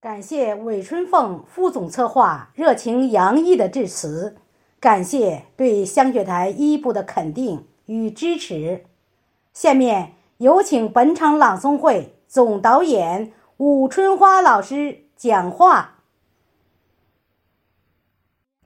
感谢韦春凤副总策划热情洋溢的致辞感谢对香雪台一部的肯定与支持。下面有请本场朗诵会总导演武春花老师讲话。